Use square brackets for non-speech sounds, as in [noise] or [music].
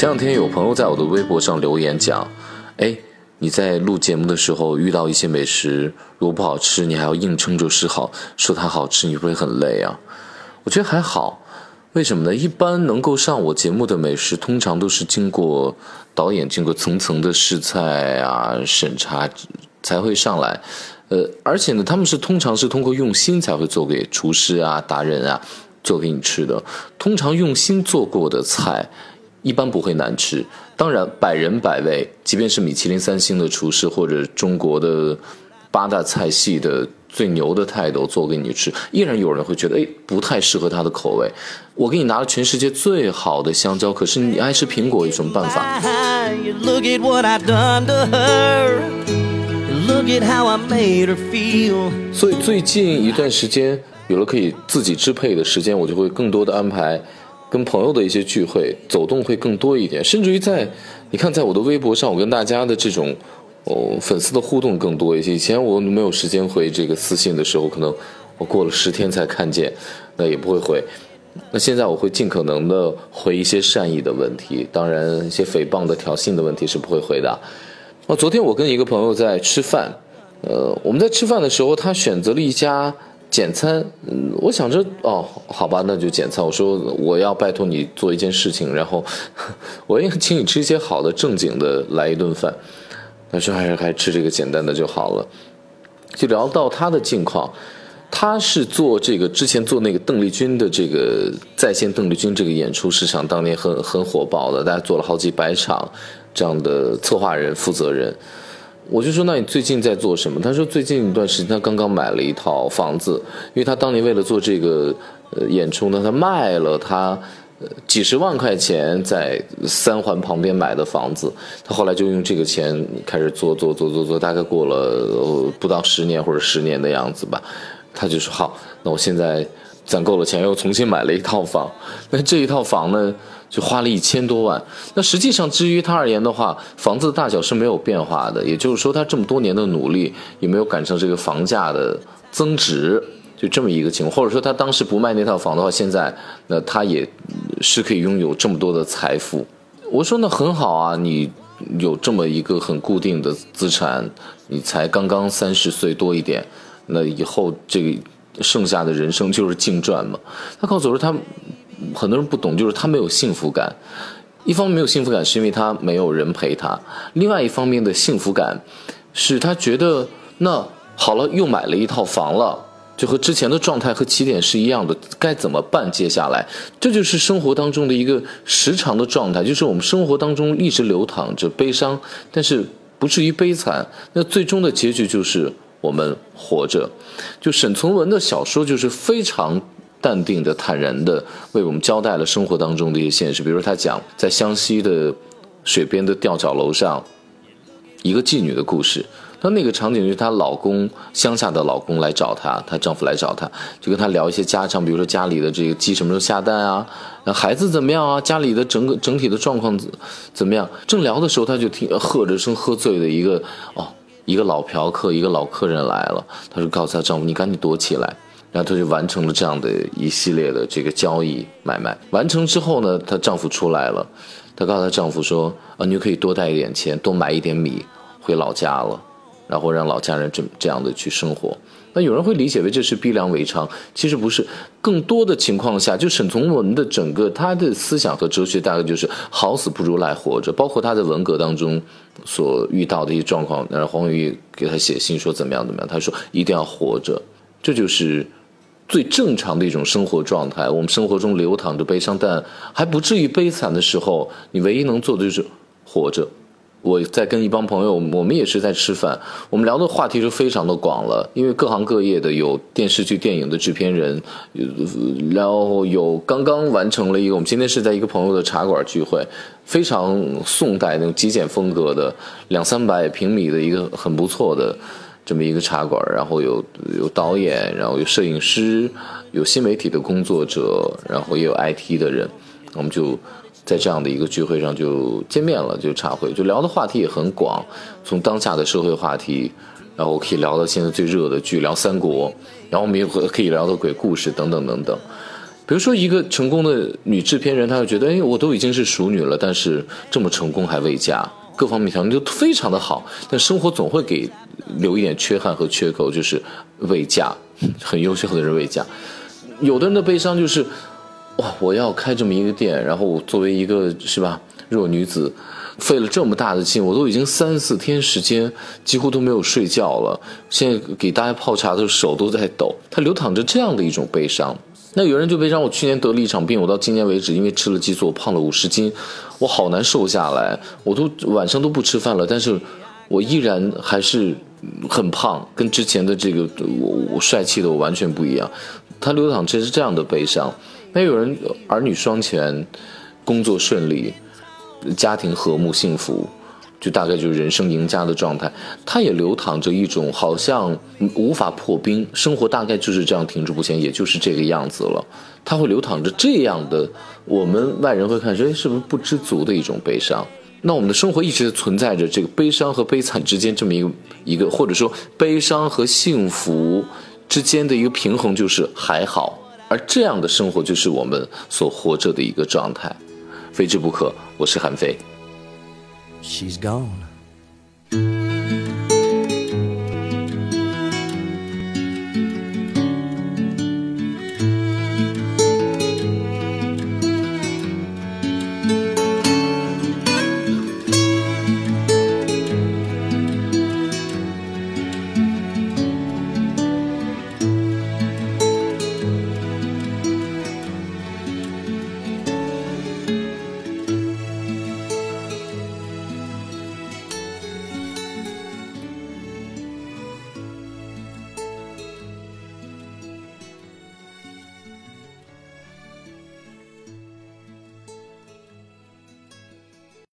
前两天有朋友在我的微博上留言讲，哎，你在录节目的时候遇到一些美食，如果不好吃，你还要硬撑着示好，说它好吃，你会不会很累啊？我觉得还好，为什么呢？一般能够上我节目的美食，通常都是经过导演经过层层的试菜啊审查才会上来，呃，而且呢，他们是通常是通过用心才会做给厨师啊达人啊做给你吃的，通常用心做过的菜。一般不会难吃，当然百人百味，即便是米其林三星的厨师或者中国的八大菜系的最牛的泰斗做给你吃，依然有人会觉得哎不太适合他的口味。我给你拿了全世界最好的香蕉，可是你爱吃苹果，有什么办法？所以最近一段时间有了可以自己支配的时间，我就会更多的安排。跟朋友的一些聚会，走动会更多一点，甚至于在，你看，在我的微博上，我跟大家的这种，哦，粉丝的互动更多一些。以前我没有时间回这个私信的时候，可能我过了十天才看见，那也不会回。那现在我会尽可能的回一些善意的问题，当然一些诽谤的、挑衅的问题是不会回的。那昨天我跟一个朋友在吃饭，呃，我们在吃饭的时候，他选择了一家。简餐，我想着，哦，好吧，那就简餐。我说我要拜托你做一件事情，然后 [laughs] 我也请你吃一些好的、正经的，来一顿饭。他说还是还吃这个简单的就好了。就聊到他的近况，他是做这个之前做那个邓丽君的这个在线邓丽君这个演出，市场当年很很火爆的，大家做了好几百场这样的策划人、负责人。我就说，那你最近在做什么？他说，最近一段时间他刚刚买了一套房子，因为他当年为了做这个呃演出呢，他卖了他几十万块钱在三环旁边买的房子，他后来就用这个钱开始做做做做做，大概过了不到十年或者十年的样子吧，他就说好，那我现在攒够了钱，又重新买了一套房，那这一套房呢？就花了一千多万。那实际上，至于他而言的话，房子的大小是没有变化的。也就是说，他这么多年的努力也没有赶上这个房价的增值，就这么一个情况。或者说，他当时不卖那套房的话，现在那他也是可以拥有这么多的财富。我说那很好啊，你有这么一个很固定的资产，你才刚刚三十岁多一点，那以后这个剩下的人生就是净赚嘛。他告诉我说他。很多人不懂，就是他没有幸福感。一方面没有幸福感，是因为他没有人陪他；另外一方面的幸福感，是他觉得那好了，又买了一套房了，就和之前的状态和起点是一样的。该怎么办？接下来，这就是生活当中的一个时常的状态，就是我们生活当中一直流淌着悲伤，但是不至于悲惨。那最终的结局就是我们活着。就沈从文的小说就是非常。淡定的、坦然的为我们交代了生活当中的一些现实，比如他讲在湘西的水边的吊脚楼上，一个妓女的故事。那那个场景就是她老公乡下的老公来找她，她丈夫来找她，就跟她聊一些家常，比如说家里的这个鸡什么时候下蛋啊，那孩子怎么样啊，家里的整个整体的状况怎怎么样？正聊的时候，她就听喝着声喝醉的一个哦，一个老嫖客，一个老客人来了，她就告诉她丈夫：“你赶紧躲起来。”然后她就完成了这样的一系列的这个交易买卖。完成之后呢，她丈夫出来了，她告诉她丈夫说：“啊，你就可以多带一点钱，多买一点米回老家了，然后让老家人这这样的去生活。”那有人会理解为这是逼良为娼，其实不是。更多的情况下，就沈从文的整个他的思想和哲学大概就是“好死不如赖活着”，包括他在文革当中所遇到的一些状况。然后黄永玉给他写信说怎么样怎么样，他说一定要活着，这就是。最正常的一种生活状态，我们生活中流淌着悲伤，但还不至于悲惨的时候，你唯一能做的就是活着。我在跟一帮朋友，我们也是在吃饭，我们聊的话题就非常的广了，因为各行各业的有电视剧、电影的制片人，然后有刚刚完成了一个，我们今天是在一个朋友的茶馆聚会，非常宋代那种极简风格的两三百平米的一个很不错的。这么一个茶馆，然后有有导演，然后有摄影师，有新媒体的工作者，然后也有 IT 的人，我们就在这样的一个聚会上就见面了，就茶会，就聊的话题也很广，从当下的社会话题，然后可以聊到现在最热的剧，聊三国，然后我们也可以聊到鬼故事等等等等。比如说一个成功的女制片人，她会觉得，哎，我都已经是熟女了，但是这么成功还未嫁，各方面条件都非常的好，但生活总会给留一点缺憾和缺口，就是未嫁，很优秀的人未嫁。有的人的悲伤就是，哇，我要开这么一个店，然后我作为一个是吧弱女子。费了这么大的劲，我都已经三四天时间几乎都没有睡觉了。现在给大家泡茶的时候手都在抖，他流淌着这样的一种悲伤。那有人就悲伤，我去年得了一场病，我到今年为止因为吃了激素，我胖了五十斤，我好难瘦下来，我都晚上都不吃饭了，但是我依然还是很胖，跟之前的这个我我帅气的我完全不一样。他流淌着是这样的悲伤。那有人儿女双全，工作顺利。家庭和睦幸福，就大概就是人生赢家的状态。他也流淌着一种好像无法破冰，生活大概就是这样停滞不前，也就是这个样子了。他会流淌着这样的，我们外人会看说，哎，是不是不知足的一种悲伤？那我们的生活一直存在着这个悲伤和悲惨之间这么一个一个，或者说悲伤和幸福之间的一个平衡，就是还好。而这样的生活就是我们所活着的一个状态。非之不可。我是韩非。She's gone.